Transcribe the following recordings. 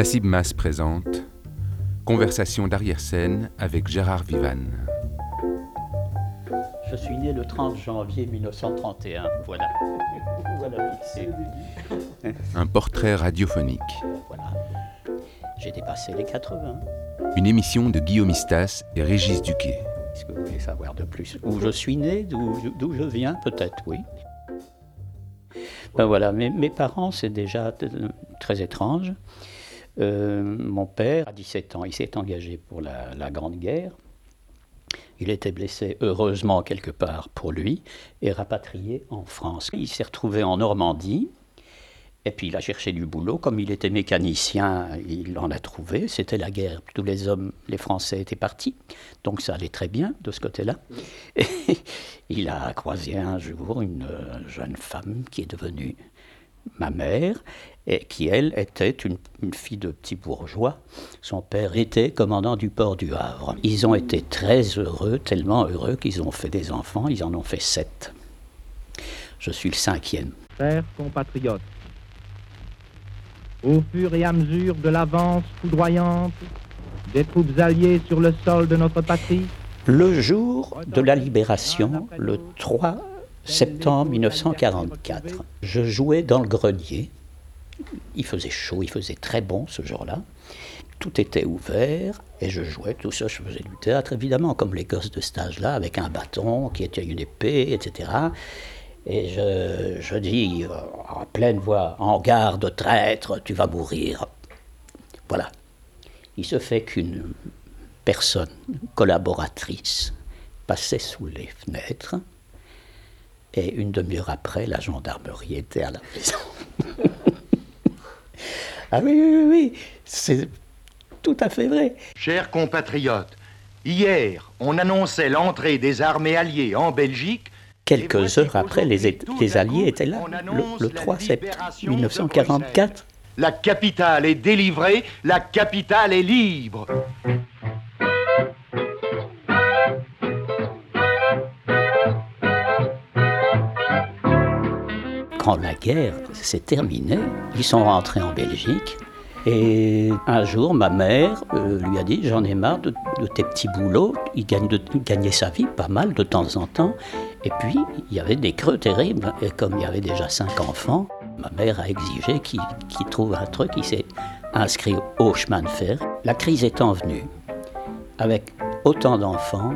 La Cibmas présente Conversation d'arrière-scène avec Gérard Vivanne. Je suis né le 30 janvier 1931. Voilà. voilà fixé. Un portrait radiophonique. Voilà. J'ai dépassé les 80. Une émission de Guillaume Istas et Régis Duquet. Est-ce que vous voulez savoir de plus Où je suis né, d'où je viens, peut-être, oui. Ben voilà, mes, mes parents, c'est déjà très étrange. Euh, mon père, à 17 ans, il s'est engagé pour la, Grande Guerre. Il était blessé, heureusement, quelque part pour lui, et rapatrié en France. Il s'est retrouvé en Normandie, et puis il a cherché du boulot. Comme il était mécanicien, il en a trouvé. C'était la guerre. Tous les hommes, les Français étaient partis. Donc ça allait très bien de ce côté-là. Il a croisé un jour une euh, jeune femme qui est devenue ma mère, et qui, elle, était une, une fille de petit bourgeois. Son père était commandant du port du Havre. Ils ont été très heureux, tellement heureux qu'ils ont fait des enfants. Ils en ont fait sept. Je suis le cinquième. Chers compatriotes, au fur et à mesure de l'avance foudroyante des troupes alliées sur le sol de notre patrie, Le jour de la libération, le 3 septembre 1944, je jouais dans le grenier. Il faisait chaud, il faisait très bon ce jour-là. Tout était ouvert et je jouais tout ça. Je faisais du théâtre, évidemment, comme les gosses de cet âge-là, avec un bâton qui était une épée, etc. Et je, je dis euh, en pleine voix En garde, traître, tu vas mourir. Voilà. Il se fait qu'une personne, collaboratrice, passait sous les fenêtres. Et une demi-heure après, la gendarmerie était à la maison. ah oui, oui, oui, oui, c'est tout à fait vrai. Chers compatriotes, hier, on annonçait l'entrée des armées alliées en Belgique. Quelques heures après, les, les Alliés étaient là, le, le la 3 septembre libération de 1944. La capitale est délivrée, la capitale est libre. Quand la guerre s'est terminée, ils sont rentrés en Belgique. Et un jour, ma mère euh, lui a dit J'en ai marre de, tes petits boulots. Il, gagne gagnait sa vie pas mal de temps en temps. Et puis, il y avait des creux terribles. Et comme il y avait déjà cinq enfants, ma mère a exigé qu'il qu'il trouve un truc. Il s'est inscrit au chemin de fer. La crise étant venue, avec autant d'enfants,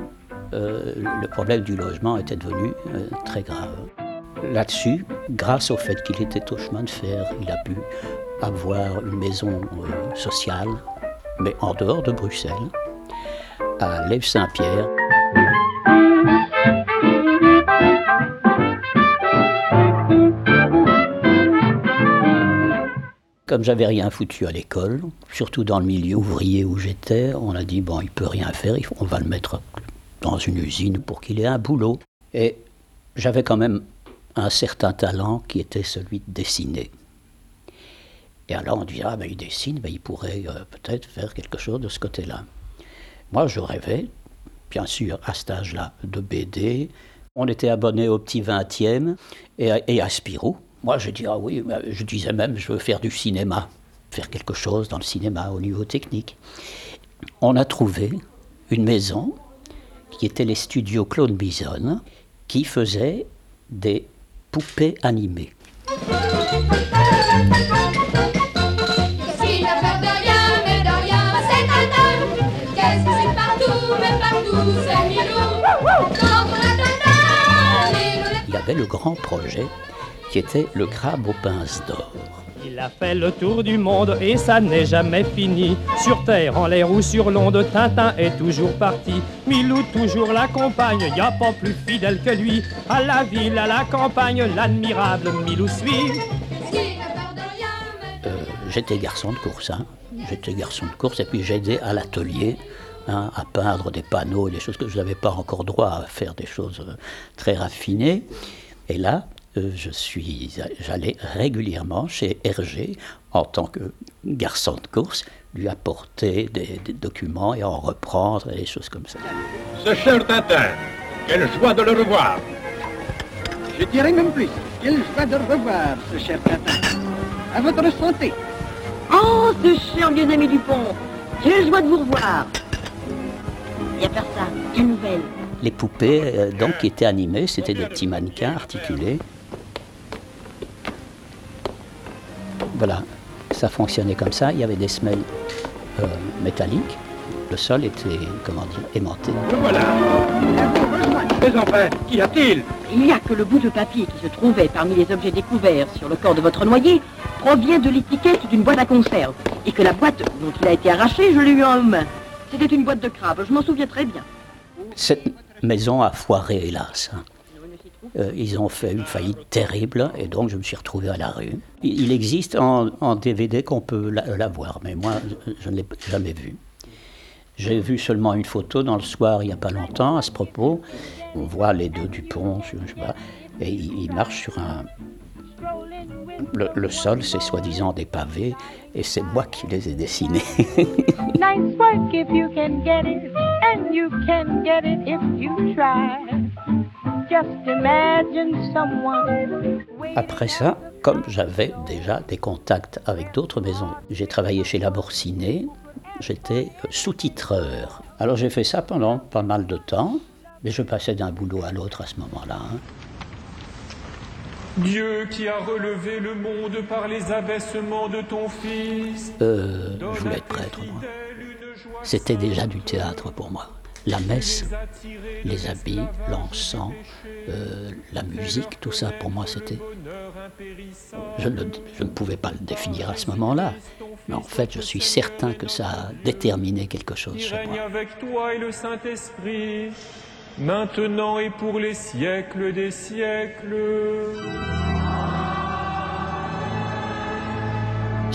euh, le problème du logement était devenu euh, très grave. Là-dessus, grâce au fait qu'il était au chemin de fer, il a pu avoir une maison euh, sociale, mais en dehors de Bruxelles, à Lève-Saint-Pierre. Comme j'avais rien foutu à l'école, surtout dans le milieu ouvrier où j'étais, on a dit bon, il peut rien faire, on va le mettre dans une usine pour qu'il ait un boulot. Et j'avais quand même un certain talent qui était celui de dessiner. Et alors on dit ah ben il dessine, ben, il pourrait euh, peut-être faire quelque chose de ce côté-là. Moi je rêvais, bien sûr à cet âge-là, de BD. On était abonné au petit 20e et, à- Spirou. Moi je dis ah oui, je disais même je veux faire du cinéma, faire quelque chose dans le cinéma au niveau technique. On a trouvé une maison qui était les studios Claude Bison, qui faisait des poupées animées. Qui n'a peur de rien, mais de rien, c'est un homme. Qu'est-ce que c'est partout, mais partout, c'est Milou. Quand on a tata, Milou, Il y avait le grand projet qui était le crabe aux pinces d'or. Il a fait le tour du monde et ça n'est jamais fini. Sur terre, en l'air ou sur l'onde, Tintin est toujours parti. Milou toujours l'accompagne, y a pas plus fidèle que lui. À la ville, à la campagne, l'admirable Milou suit. Euh, J'étais garçon de course, hein. j'étais garçon de course et puis j'aidais à l'atelier hein, à peindre des panneaux, des choses que je n'avais pas encore droit à faire des choses euh, très raffinées. Et là, je suis, j'allais régulièrement chez Hergé en tant que garçon de course, lui apporter des, des documents et en reprendre et des choses comme ça. Ce cher Tintin, quelle joie de le revoir. Je dirais même plus. Quelle joie de revoir, ce cher Tintin. À votre santé. Oh, ce vieux ami Dupont Quelle joie de vous revoir à faire ça, quelle nouvelle Les poupées, euh, donc, qui étaient animées, c'était des petits mannequins articulés. Voilà, ça fonctionnait comme ça. Il y avait des semelles euh, métalliques. Le sol était, comment dire, aimanté. Le voilà Mais enfin, qu'y a-t-il? Il n'y a que le bout de papier qui se trouvait parmi les objets découverts sur le corps de votre noyé provient de l'étiquette d'une boîte à conserve. Et que la boîte dont il a été arraché, je l'ai eu en main. C'était une boîte de crabe, je m'en souviens très bien. Cette maison a foiré, hélas. Euh, ils ont fait une faillite terrible et donc je me suis retrouvé à la rue. Il existe en, DVD qu'on peut la, la voir, mais moi je, ne l'ai jamais vu. J'ai vu seulement une photo dans le soir il n'y a pas longtemps à ce propos. On voit les deux Dupont, je, je sais pas, et ils, ils marchent sur un. Le, le sol, c'est soi-disant des pavés, et c'est moi qui les ai dessinés. Nice work if you can get it, and you can get it if you try. Just imagine someone. Après ça, comme j'avais déjà des contacts avec d'autres maisons, j'ai travaillé chez Laborciné, j'étais sous-titreur. Alors j'ai fait ça pendant pas mal de temps, mais je passais d'un boulot à l'autre à ce moment-là. hein. Dieu qui a relevé le monde par les abaissements de ton Fils. Euh, je voulais être prêtre, moi. C'était déjà du théâtre pour moi. La messe, les habits, l'encens, euh, la musique, tout ça, pour moi, c'était... Je ne, je ne pouvais pas le définir à ce moment-là, mais en fait, je suis certain que ça a déterminé quelque chose chez moi. avec toi et le Saint-Esprit, maintenant et pour les siècles des siècles.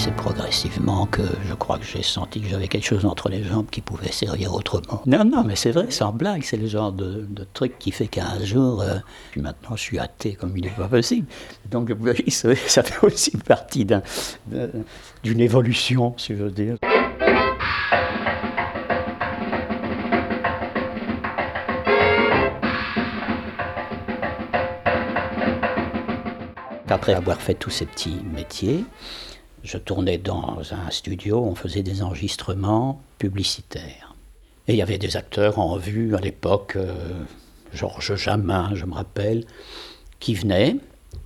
C'est progressivement que je crois que j'ai senti que j'avais quelque chose entre les jambes qui pouvait servir autrement. Non, non, mais c'est vrai, sans blague, c'est le genre de, de truc qui fait qu'un jour, euh, puis maintenant je suis athée comme il n'est pas possible. Donc vous voyez, ça, fait aussi partie d'un- d'un- d'une évolution, si je veux dire. Après avoir fait tous ces petits métiers, je tournais dans un studio, on faisait des enregistrements publicitaires. Et il y avait des acteurs en vue à l'époque, euh, Georges Jamin, je me rappelle, qui venaient,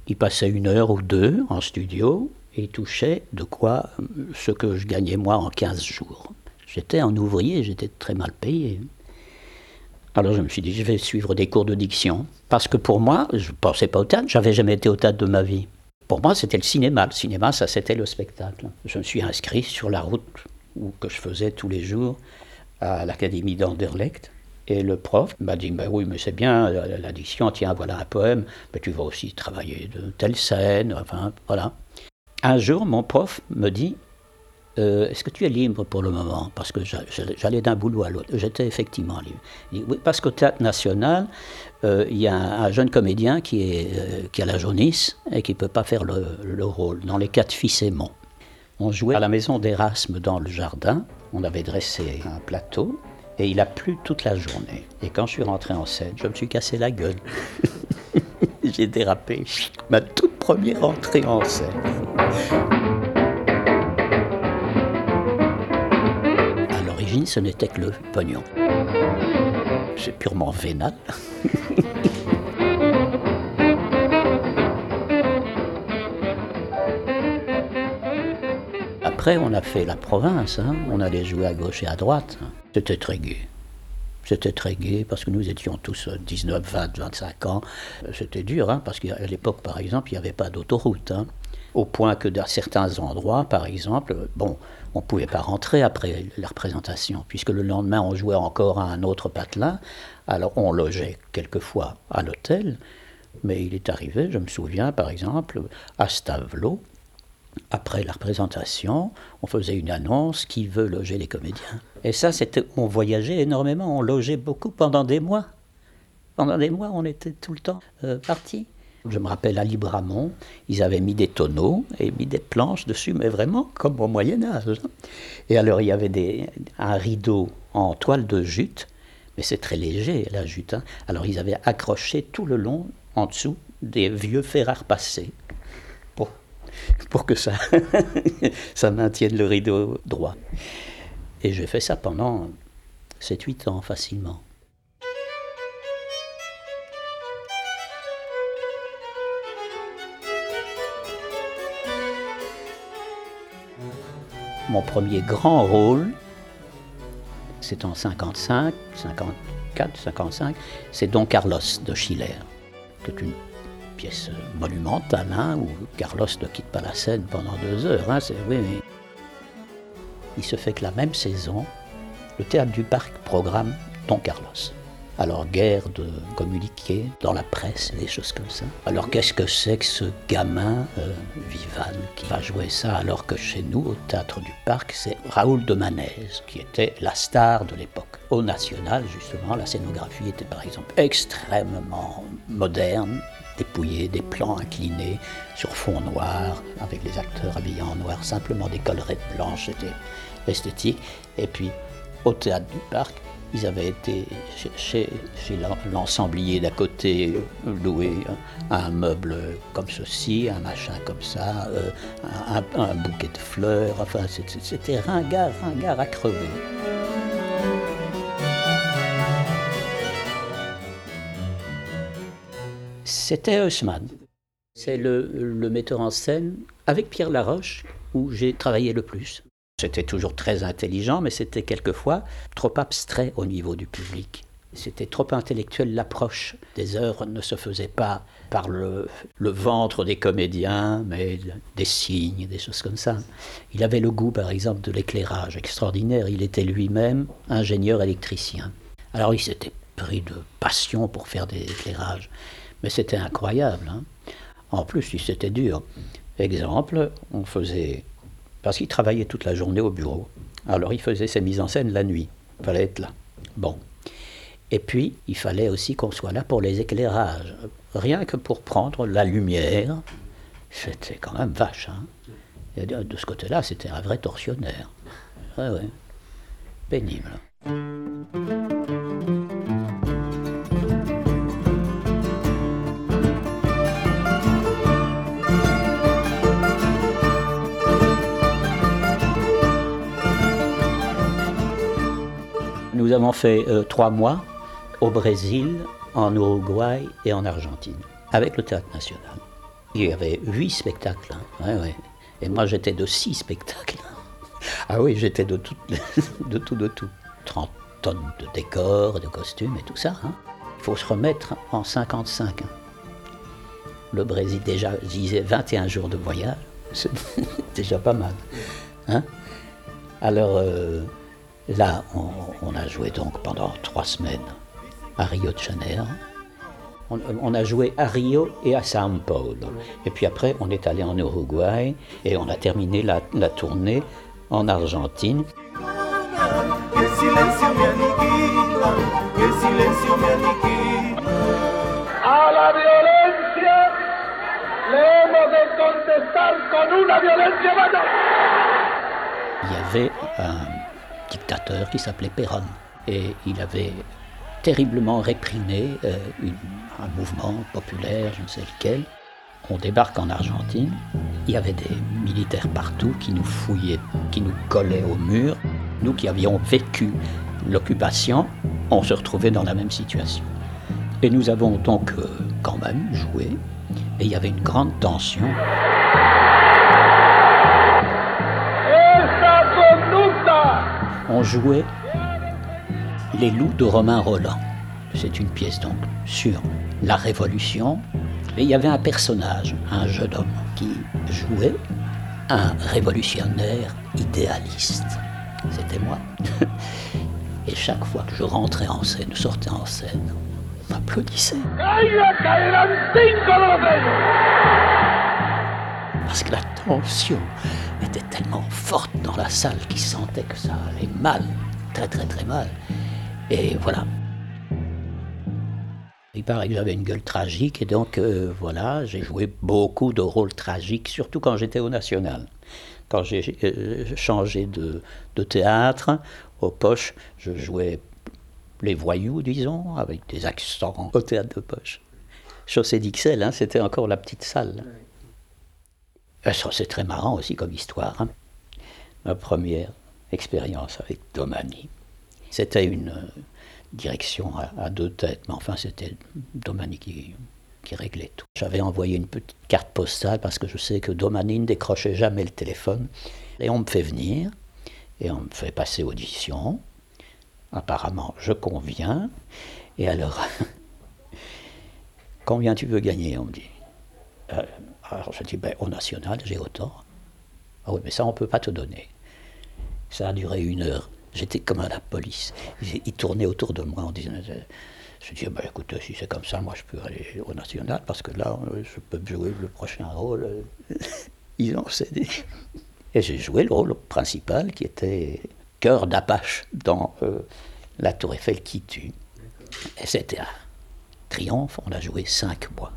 ils passaient une heure ou deux en studio et ils touchaient de quoi ce que je gagnais moi en 15 jours. J'étais un ouvrier, j'étais très mal payé. Alors je me suis dit, je vais suivre des cours de diction. Parce que pour moi, je ne pensais pas au théâtre, j'avais jamais été au théâtre de ma vie. Pour moi, c'était le cinéma. Le cinéma, ça, c'était le spectacle. Je me suis inscrit sur la route où, que je faisais tous les jours à l'Académie d'Anderlecht. Et le prof m'a dit, ben oui, mais c'est bien, la- la diction, tiens, voilà un poème, mais tu vas aussi travailler de telle scène, enfin, voilà. Un jour, mon prof me dit, euh, est-ce que tu es libre pour le moment? Parce que j'a- j'a- j'allais d'un boulot à l'autre. J'étais effectivement libre. Parce qu'au Théâtre National, euh, il y a un, un jeune comédien euh, qui a la jaunisse et qui ne peut pas faire le, le rôle dans Les Quatre Fils aimants. On jouait à la maison d'Erasme dans le jardin. On avait dressé un plateau et il a plu toute la journée. Et quand je suis rentré en scène, je me suis cassé la gueule. J'ai dérapé. Ma toute première entrée en scène. Ce n'était que le pognon. C'est purement vénal. Après, on a fait la province, hein. on allait jouer à gauche et à droite. C'était très gai. C'était très gai parce que nous étions tous euh, 19, 20, 25 ans. C'était dur, hein, parce qu'à l'époque, par exemple, il n'y avait pas d'autoroute. hein. Au point que dans certains endroits, par exemple, bon, on ne pouvait pas rentrer après la représentation, puisque le lendemain, on jouait encore à un autre patelin. Alors, on logeait quelquefois à l'hôtel, mais il est arrivé, je me souviens, par exemple, à Stavelot, après la représentation, on faisait une annonce qui veut loger les comédiens. Et ça, c'était, on voyageait énormément, on logeait beaucoup pendant des mois. Pendant des mois, on était tout le temps euh, partis. Je me rappelle à Libramont, ils avaient mis des tonneaux et mis des planches dessus, mais vraiment comme au Moyen Âge. hein. Et alors il y avait un rideau en toile de jute, mais c'est très léger la jute. hein. Alors ils avaient accroché tout le long, en dessous, des vieux fer à repasser. Pour que ça, ça maintienne le rideau droit. Et j'ai fait ça pendant 7-8 ans facilement. Mon premier grand rôle, c'est en 55, 54, 55, c'est Don Carlos de Schiller, qui est une pièce monumentale, hein, où Carlos ne quitte pas la scène pendant deux heures. Hein, Il se fait que la même saison, le théâtre du parc programme Don Carlos. Alors, guerre de communiquer dans la presse, des choses comme ça. Alors, qu'est-ce que c'est que ce gamin, euh, Vivan, qui va jouer ça alors que chez nous, au Théâtre du Parc, c'est Raoul de Manèze, qui était la star de l'époque. Au National, justement, la scénographie était par exemple extrêmement moderne, dépouillée, des plans inclinés sur fond noir, avec les acteurs habillés en noir, simplement des collerettes blanches, c'était esthétique. Et puis, au Théâtre du Parc, ils avaient été chez, l'ensemblier d'à côté louer un, meuble comme ceci, un machin comme ça, euh, un, bouquet de fleurs. Enfin, c'était ringard, ringard à crever. C'était Haussmann. C'est le metteur en scène avec Pierre Laroche où j'ai travaillé le plus. C'était toujours très intelligent, mais c'était quelquefois trop abstrait au niveau du public. C'était trop intellectuel l'approche. Des œuvres ne se faisaient pas par le, ventre des comédiens, mais des signes, des choses comme ça. Il avait le goût, par exemple, de l'éclairage extraordinaire. Il était lui-même ingénieur électricien. Alors il s'était pris de passion pour faire des éclairages. Mais c'était incroyable. Hein. en plus, c'était dur. Exemple, on faisait parce qu'il travaillait toute la journée au bureau. Alors il faisait ses mises en scène la nuit. Il fallait être là. Bon. Et puis, il fallait aussi qu'on soit là pour les éclairages. Rien que pour prendre la lumière. C'était quand même vache. Hein. De ce côté-là, c'était un vrai tortionnaire. Ouais, ouais. Pénible. Nous avons fait euh, trois mois au Brésil, en Uruguay et en Argentine, avec le Théâtre National. Il y avait huit spectacles. Hein. Et moi, j'étais de six spectacles. Ah oui, j'étais de tout, de tout, de tout. 30 tonnes de décors, de costumes et tout ça. Hein. Il faut se remettre en 55. Hein. Le Brésil déjà disait 21 jours de voyage. C'est déjà pas mal. Alors, euh, Là, on, a joué donc pendant trois semaines à Rio de Janeiro. On, a joué à Rio et à São Paulo. Et puis après, on est allé en Uruguay et on a terminé la, tournée en Argentine. Il y avait un dictateur qui s'appelait Perón. Et il avait terriblement réprimé euh, un mouvement populaire, je ne sais lequel. On débarque en Argentine, il y avait des militaires partout qui nous fouillaient, qui nous collaient au mur. Nous qui avions vécu l'occupation, on se retrouvait dans la même situation. Et nous avons donc quand même joué, et il y avait une grande tension. Jouait Les loups de Romain Roland. C'est une pièce donc sur la Révolution. Et il y avait un personnage, un jeune homme, qui jouait un révolutionnaire idéaliste. C'était moi. Et chaque fois que je rentrais en scène, sortais en scène, on m'applaudissait. Parce que la tension tellement forte dans la salle qu'il sentait que ça allait mal, très très très mal. Et voilà. Il paraît que j'avais une gueule tragique et donc euh, voilà, j'ai joué beaucoup de rôles tragiques, surtout quand j'étais au National. Quand j'ai euh, changé de, de, théâtre, aux poches, je jouais les voyous, disons, avec des accents au théâtre de poche. Chaussée d'Ixelles, hein, c'était encore la petite salle. Ça, c'est très marrant aussi comme histoire. hein. Ma première expérience avec Domani, c'était une euh, direction à, deux têtes, mais enfin, c'était Domani qui, qui réglait tout. J'avais envoyé une petite carte postale parce que je sais que Domani ne décrochait jamais le téléphone. Et on me fait venir, et on me fait passer audition. Apparemment, je conviens. Et alors, combien tu veux gagner On me dit. Euh, alors je dis, ben, au national, j'ai autant. Ah oui, mais ça, on ne peut pas te donner. Ça a duré une heure. J'étais comme à la police. Ils, tournaient autour de moi en disant. euh, Je dis, ben, écoute, si c'est comme ça, moi je peux aller au national parce que là, euh, je peux jouer le prochain rôle. Ils ont cédé. Et j'ai joué le rôle principal qui était cœur d'Apache dans euh, La Tour Eiffel qui tue. Et c'était un triomphe, on a joué cinq mois.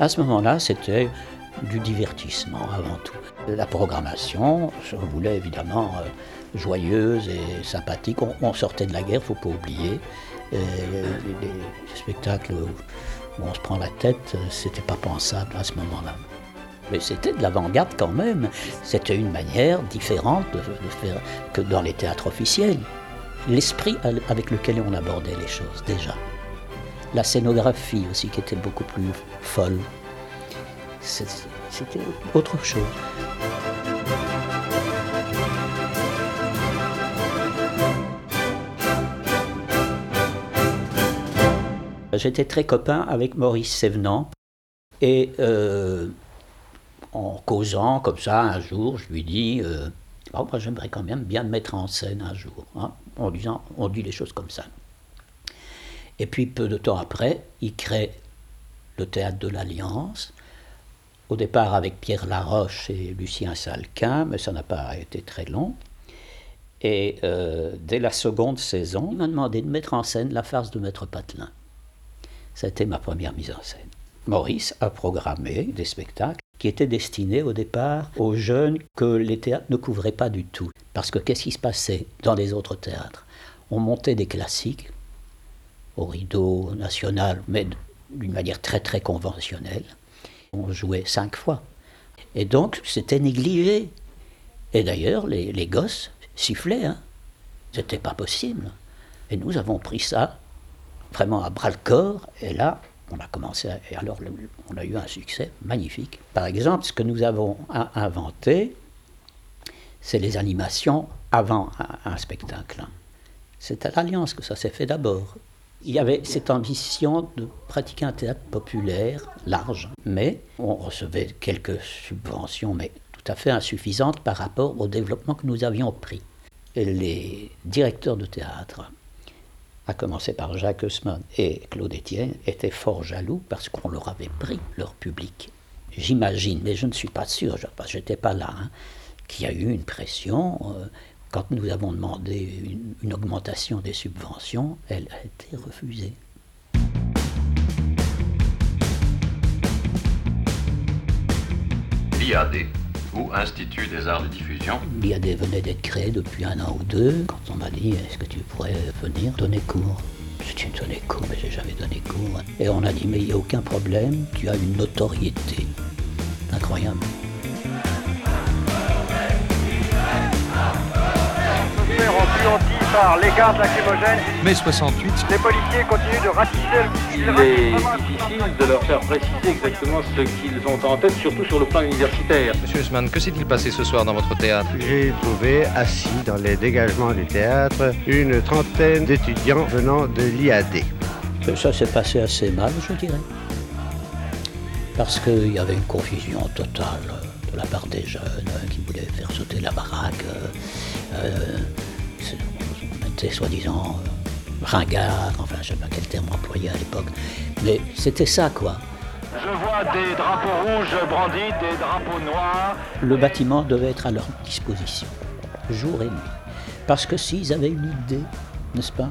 À ce moment-là, c'était du divertissement avant tout. La programmation, je voulais évidemment euh, joyeuse et sympathique. On, sortait de la guerre, faut pas oublier. Les, les spectacles où on se prend la tête, euh, c'était pas pensable à ce moment-là. Mais c'était de l'avant-garde quand même. C'était une manière différente de, faire que dans les théâtres officiels. L'esprit avec lequel on abordait les choses déjà. La scénographie aussi qui était beaucoup plus folle. C'était autre chose. J'étais très copain avec Maurice Sévenant et euh, en causant comme ça un jour, je lui dis euh, Oh, moi j'aimerais quand même bien me mettre en scène un jour, hein, en disant on dit les choses comme ça. Et puis peu de temps après, il crée le théâtre de l'Alliance, au départ avec Pierre Laroche et Lucien Salquin, mais ça n'a pas été très long. Et euh, dès la seconde saison, il m'a demandé de mettre en scène la farce de Maître Patelin. C'était ma première mise en scène. Maurice a programmé des spectacles qui étaient destinés au départ aux jeunes que les théâtres ne couvraient pas du tout. Parce que qu'est-ce qui se passait dans les autres théâtres? On montait des classiques au rideau national, mais d'une manière très très conventionnelle. On jouait cinq fois. Et donc c'était négligé. Et d'ailleurs, les, les gosses sifflaient. Hein. C'était pas possible. Et nous avons pris ça vraiment à bras le corps. Et là, on a commencé, à, et alors on a eu un succès magnifique. Par exemple, ce que nous avons in- inventé, c'est les animations avant un, un spectacle. C'est à l'Alliance que ça s'est fait d'abord. Il y avait cette ambition de pratiquer un théâtre populaire, large, mais on recevait quelques subventions, mais tout à fait insuffisantes par rapport au développement que nous avions pris. Les directeurs de théâtre, à commencer par Jacques Haussmann et Claude Etienne, étaient fort jaloux parce qu'on leur avait pris leur public. J'imagine, mais je ne suis pas sûr, je n'étais pas là, hein, qu'il y a eu une pression. euh, quand nous avons demandé une, une augmentation des subventions, elle a été refusée. l'IAD, ou Institut des arts de diffusion. L'IAD venait d'être créé depuis un an ou deux. Quand on m'a dit est-ce que tu pourrais venir donner cours? J'ai dit donner cours, mais j'ai jamais donné cours. Et on a dit mais il n'y a aucun problème, tu as une notoriété. Incroyable. Par les gardes lacrymogènes. Mai 68. Les policiers continuent de ratisser. Il est difficile de leur faire préciser exactement ce qu'ils ont en tête, surtout sur le plan universitaire. Monsieur Haussmann, que s'est-il passé ce soir dans votre théâtre? J'ai trouvé assis dans les dégagements du théâtre une trentaine d'étudiants venant de l'IAD. Ça s'est passé assez mal, je dirais. Parce qu'il y avait une confusion totale de la part des jeunes euh, qui voulaient faire sauter la baraque. euh, euh, on était soi-disant ringards, enfin je ne sais pas quel terme employé à l'époque. Mais c'était ça quoi. Je vois des drapeaux rouges brandis, des drapeaux noirs. Le bâtiment devait être à leur disposition, jour et nuit. Parce que s'ils avaient une idée, n'est-ce pas,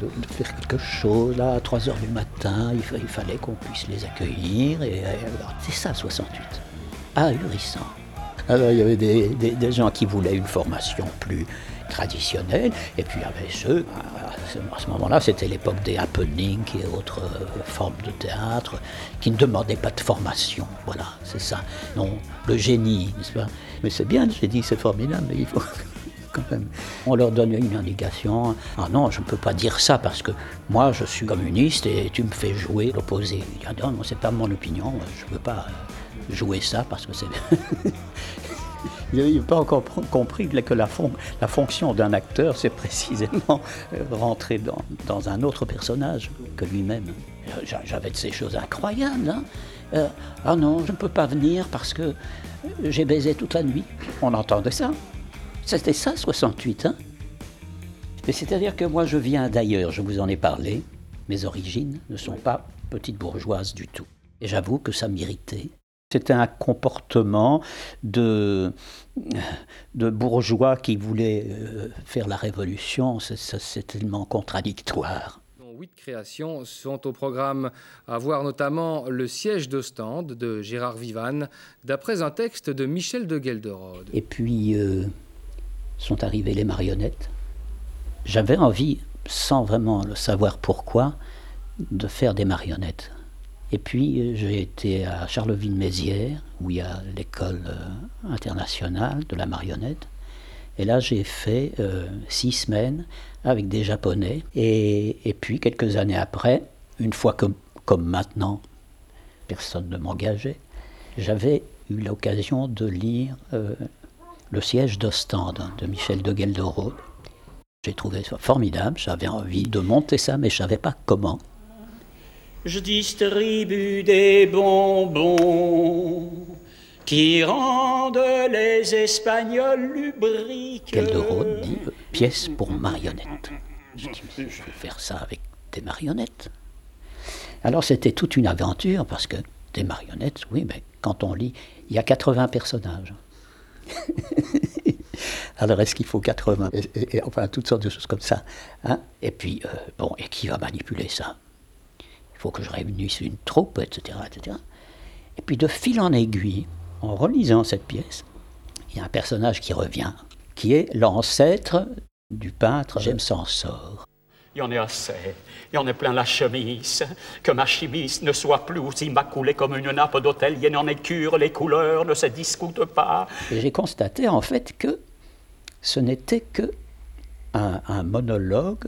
de, de faire quelque chose, là, à 3 heures du matin, il, fa- il fallait qu'on puisse les accueillir. Et, alors, c'est ça, 68. Ahurissant. Alors, il y avait des, des- gens qui voulaient une formation plus traditionnelle, et puis il y avait ceux, à, À ce moment-là, c'était l'époque des happenings et autres euh, formes de théâtre qui ne demandaient pas de formation. Voilà, c'est ça. Non, le génie, n'est-ce pas? Mais c'est bien, j'ai dit, c'est formidable, mais il faut quand même. On leur donne une indication. Ah non, je ne peux pas dire ça parce que moi, je suis communiste et tu me fais jouer l'opposé. Ah non, c'est pas mon opinion, je ne peux pas jouer ça parce que c'est. Il n'a pas encore compris que la, fonction d'un acteur, c'est précisément euh, rentrer dans, un autre personnage que lui-même. J'avais de ces choses incroyables. Hein. Euh, ah non, je ne peux pas venir parce que j'ai baisé toute la nuit. On entendait ça. C'était ça, 68. Hein c'est-à-dire que moi, je viens d'ailleurs, je vous en ai parlé. Mes origines ne sont pas petites bourgeoises du tout. Et j'avoue que ça m'irritait. C'était un comportement de, de bourgeois qui voulait euh, faire la révolution. C'est tellement contradictoire. Huit créations sont au programme, à voir notamment Le siège d'Ostende de Gérard Vivanne, d'après un texte de Michel de Gelderode. Et puis euh, sont arrivées les marionnettes. J'avais envie, sans vraiment le savoir pourquoi, de faire des marionnettes. Et puis euh, j'ai été à Charleville-Mézières, où il y a l'école euh, internationale de la marionnette. Et là, j'ai fait euh, six semaines avec des Japonais. Et, puis, quelques années après, une fois comme maintenant, personne ne m'engageait, j'avais eu l'occasion de lire Le siège d'Ostende de Michel de Gelderode. J'ai trouvé ça formidable, j'avais envie de monter ça, mais je ne savais pas comment je distribue des bonbons qui rendent les Espagnols lubriques. Calderone dit pièce pour marionnettes. Je dis, je vais faire ça avec des marionnettes. Alors c'était toute une aventure parce que des marionnettes, oui, mais quand on lit, il y a 80 personnages. Alors est-ce qu'il faut 80 et, Enfin, toutes sortes de choses comme ça. Hein et puis, euh, bon, et qui va manipuler ça? Faut que je réunisse une troupe, etc., etc. Et puis de fil en aiguille, en relisant cette pièce, il y a un personnage qui revient, qui est l'ancêtre du peintre James Sansor. Il y en a assez. Il y en a plein la chemise. Que ma chimiste ne soit plus aussi maculée comme une nappe d'hôtel. Il y en ait cure, les couleurs ne se discutent pas. Et j'ai constaté en fait que ce n'était que un monologue,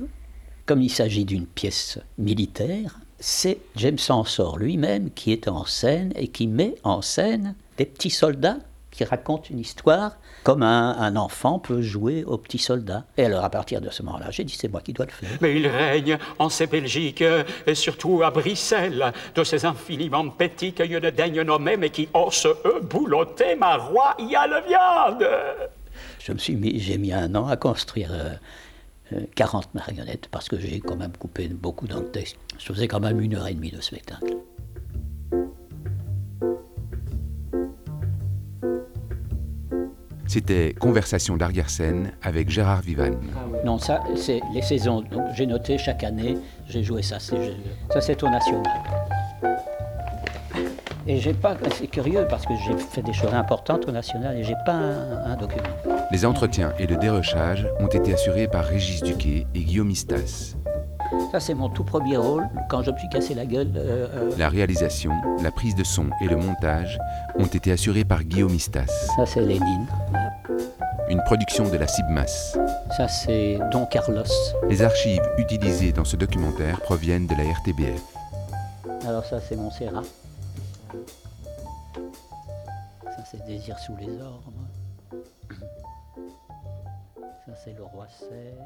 comme il s'agit d'une pièce militaire, c'est James Sansor lui-même qui est en scène et qui met en scène des petits soldats qui racontent une histoire comme un, enfant peut jouer aux petits soldats. Et alors, à partir de ce moment-là, j'ai dit, c'est moi qui dois le faire. Mais il règne en ces Belgiques, et surtout à Bruxelles, de ces infiniment petits que je ne daigne nommer, mais qui osent, eux, boulotter ma royale viande. Je me suis mis, j'ai mis un an à construire euh, 40 euh, marionnettes parce que j'ai quand même coupé beaucoup dans le texte. Je faisais quand même une heure et demie de spectacle. C'était Conversation d'arrière-scène avec Gérard Vivanne. Non, ça, c'est les saisons. j'ai noté chaque année, j'ai joué ça. Ça, c'est au national. Et j'ai pas, c'est curieux parce que j'ai fait des choses importantes au national et j'ai pas un, document. Les entretiens et le dérochage ont été assurés par Régis Duquet et Guillaume Istas. Ça, c'est mon tout premier rôle quand je me suis cassé la gueule. Euh, euh. La réalisation, la prise de son et le montage ont été assurés par Guillaume Istas. Ça, c'est Lénine. Une production de la CIBMAS. Ça, c'est Don Carlos. Les archives utilisées dans ce documentaire proviennent de la RTBF. Alors, ça, c'est Montserrat. Ça, c'est Désir sous les ordres. Ça, c'est le roi serre.